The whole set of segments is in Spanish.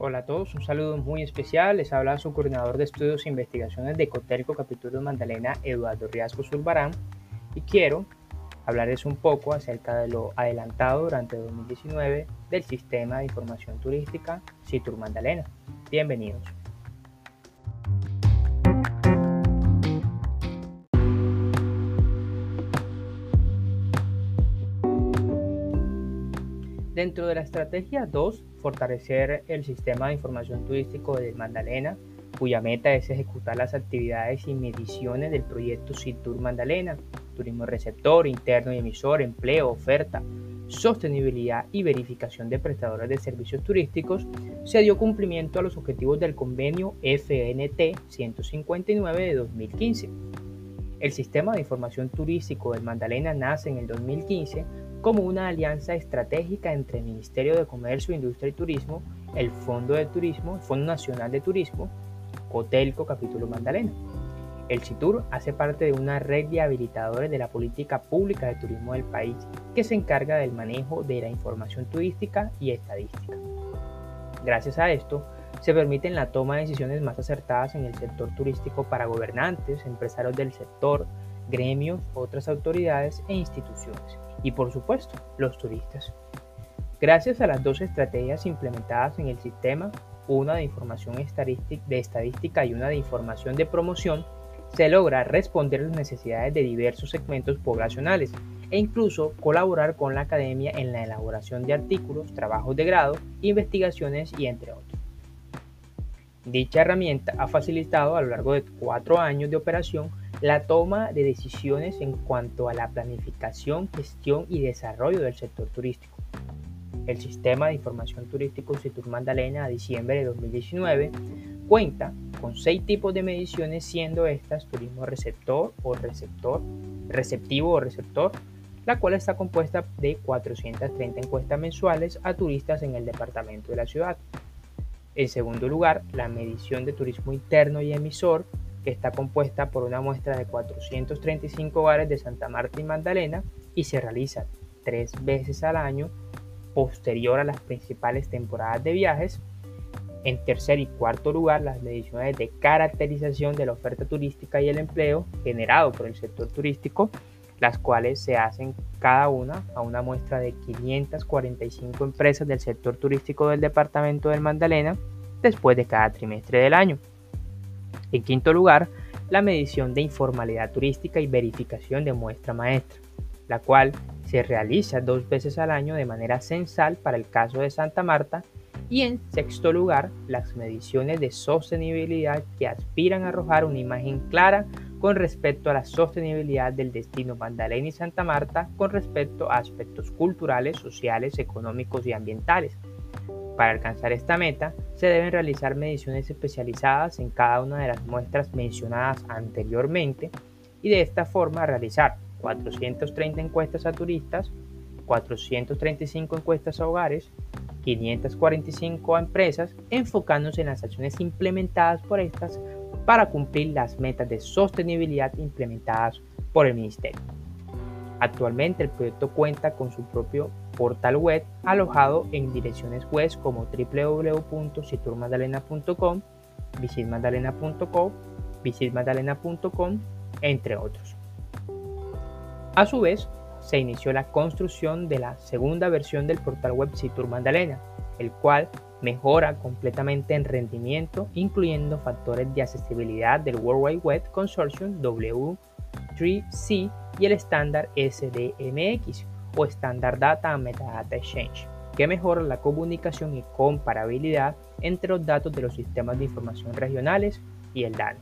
Hola a todos, un saludo muy especial. Les habla su coordinador de estudios e investigaciones de Cotelco Capítulo Magdalena, Eduardo Riasco Zurbarán, y quiero hablarles un poco acerca de lo adelantado durante 2019 del sistema de información turística Citur Magdalena. Bienvenidos. Dentro de la estrategia 2, fortalecer el sistema de información turístico de Magdalena, cuya meta es ejecutar las actividades y mediciones del proyecto CITUR Magdalena, turismo receptor, interno y emisor, empleo, oferta, sostenibilidad y verificación de prestadores de servicios turísticos, se dio cumplimiento a los objetivos del convenio FNT 159 de 2015. El sistema de información turístico del Magdalena nace en el 2015 como una alianza estratégica entre el Ministerio de Comercio, Industria y Turismo, el Fondo de Turismo, Fondo Nacional de Turismo, Cotelco Capítulo Magdalena. El CITUR hace parte de una red de habilitadores de la política pública de turismo del país que se encarga del manejo de la información turística y estadística. Gracias a esto, se permiten la toma de decisiones más acertadas en el sector turístico para gobernantes, empresarios del sector, gremios, otras autoridades e instituciones y por supuesto los turistas. Gracias a las dos estrategias implementadas en el sistema, una de información de estadística y una de información de promoción, se logra responder las necesidades de diversos segmentos poblacionales e incluso colaborar con la academia en la elaboración de artículos, trabajos de grado, investigaciones y entre otros. Dicha herramienta ha facilitado a lo largo de cuatro años de operación la toma de decisiones en cuanto a la planificación, gestión y desarrollo del sector turístico. El sistema de información turístico Citur Magdalena a diciembre de 2019 cuenta con seis tipos de mediciones, siendo estas turismo receptor o receptor, receptivo o receptor, la cual está compuesta de 430 encuestas mensuales a turistas en el departamento de la ciudad. En segundo lugar, la medición de turismo interno y emisor, que está compuesta por una muestra de 435 hogares de Santa Marta y Magdalena y se realiza tres veces al año posterior a las principales temporadas de viajes. En tercer y cuarto lugar, las mediciones de caracterización de la oferta turística y el empleo generado por el sector turístico, las cuales se hacen cada una a una muestra de 545 empresas del sector turístico del departamento del Magdalena después de cada trimestre del año. En quinto lugar, la medición de informalidad turística y verificación de muestra maestra, la cual se realiza dos veces al año de manera censal para el caso de Santa Marta. Y en sexto lugar, las mediciones de sostenibilidad que aspiran a arrojar una imagen clara con respecto a la sostenibilidad del destino Magdalena y Santa Marta con respecto a aspectos culturales, sociales, económicos y ambientales. Para alcanzar esta meta, se deben realizar mediciones especializadas en cada una de las muestras mencionadas anteriormente y de esta forma realizar 430 encuestas a turistas, 435 encuestas a hogares, 545 a empresas, enfocándose en las acciones implementadas por estas para cumplir las metas de sostenibilidad implementadas por el Ministerio. Actualmente el proyecto cuenta con su propio portal web alojado en direcciones web como www.citurmagdalena.com, visitmagdalena.com, visitmagdalena.com, entre otros. A su vez, se inició la construcción de la segunda versión del portal web Citur Magdalena, el cual mejora completamente en rendimiento, incluyendo factores de accesibilidad del World Wide Web Consortium W3C y el estándar SDMX o Standard Data and Metadata Exchange, que mejora la comunicación y comparabilidad entre los datos de los sistemas de información regionales y el DANE.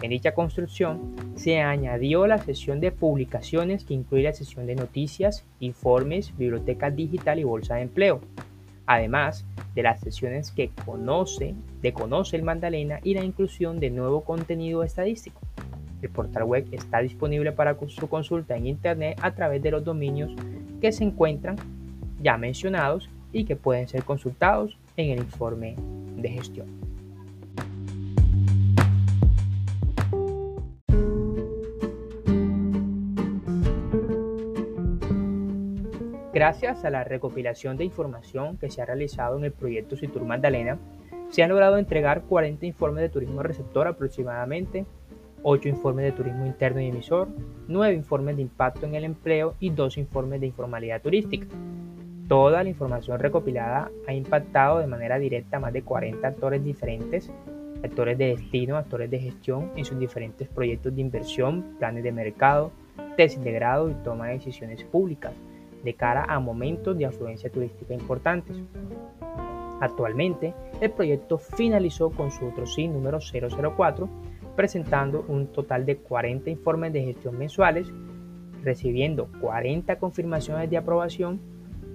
En dicha construcción se añadió la sesión de publicaciones que incluye la sesión de noticias, informes, biblioteca digital y bolsa de empleo, además de las sesiones que conoce, de Conoce el Magdalena y la inclusión de nuevo contenido estadístico. El portal web está disponible para su consulta en Internet a través de los dominios que se encuentran ya mencionados y que pueden ser consultados en el informe de gestión. Gracias a la recopilación de información que se ha realizado en el proyecto Citur Magdalena, se han logrado entregar 40 informes de turismo receptor aproximadamente, 8 informes de turismo interno y emisor, 9 informes de impacto en el empleo y 2 informes de informalidad turística. Toda la información recopilada ha impactado de manera directa a más de 40 actores diferentes, actores de destino, actores de gestión en sus diferentes proyectos de inversión, planes de mercado, tesis de grado y toma de decisiones públicas de cara a momentos de afluencia turística importantes. Actualmente, el proyecto finalizó con su otro SIN número 004, presentando un total de 40 informes de gestión mensuales, recibiendo 40 confirmaciones de aprobación,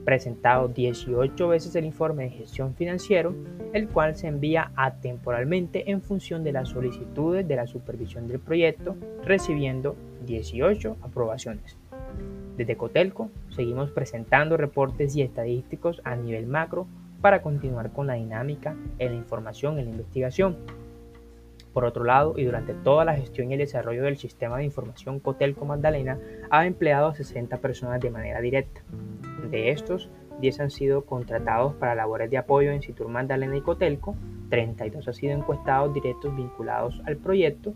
presentado 18 veces el informe de gestión financiero, el cual se envía atemporalmente en función de las solicitudes de la supervisión del proyecto, recibiendo 18 aprobaciones. Desde Cotelco seguimos presentando reportes y estadísticos a nivel macro para continuar con la dinámica en la información y la investigación. Por otro lado, y durante toda la gestión y el desarrollo del sistema de información Cotelco Magdalena, ha empleado a 60 personas de manera directa. De estos, 10 han sido contratados para labores de apoyo en Citur Magdalena y Cotelco, 32 han sido encuestados directos vinculados al proyecto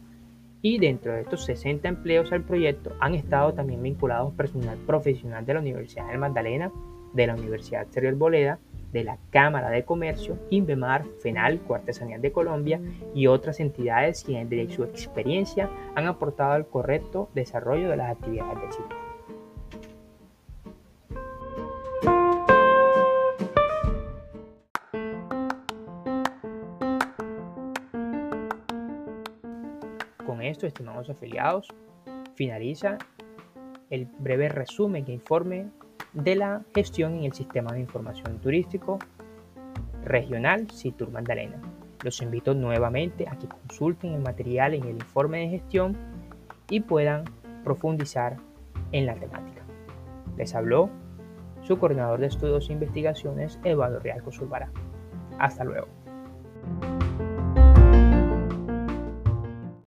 y dentro de estos 60 empleos al proyecto han estado también vinculados personal profesional de la Universidad del Magdalena, de la Universidad Exterior Boleda, de la Cámara de Comercio, INVEMAR, FENAL, Artesanías de Colombia y otras entidades quienes desde su experiencia han aportado al correcto desarrollo de las actividades del sitio. Estimados afiliados, finaliza el breve resumen que informe de la gestión en el sistema de información turístico regional Citur Magdalena. Los invito nuevamente a que consulten el material en el informe de gestión y puedan profundizar en la temática. Les habló su coordinador de estudios e investigaciones, Eduardo Rialco Zulbará. Hasta luego.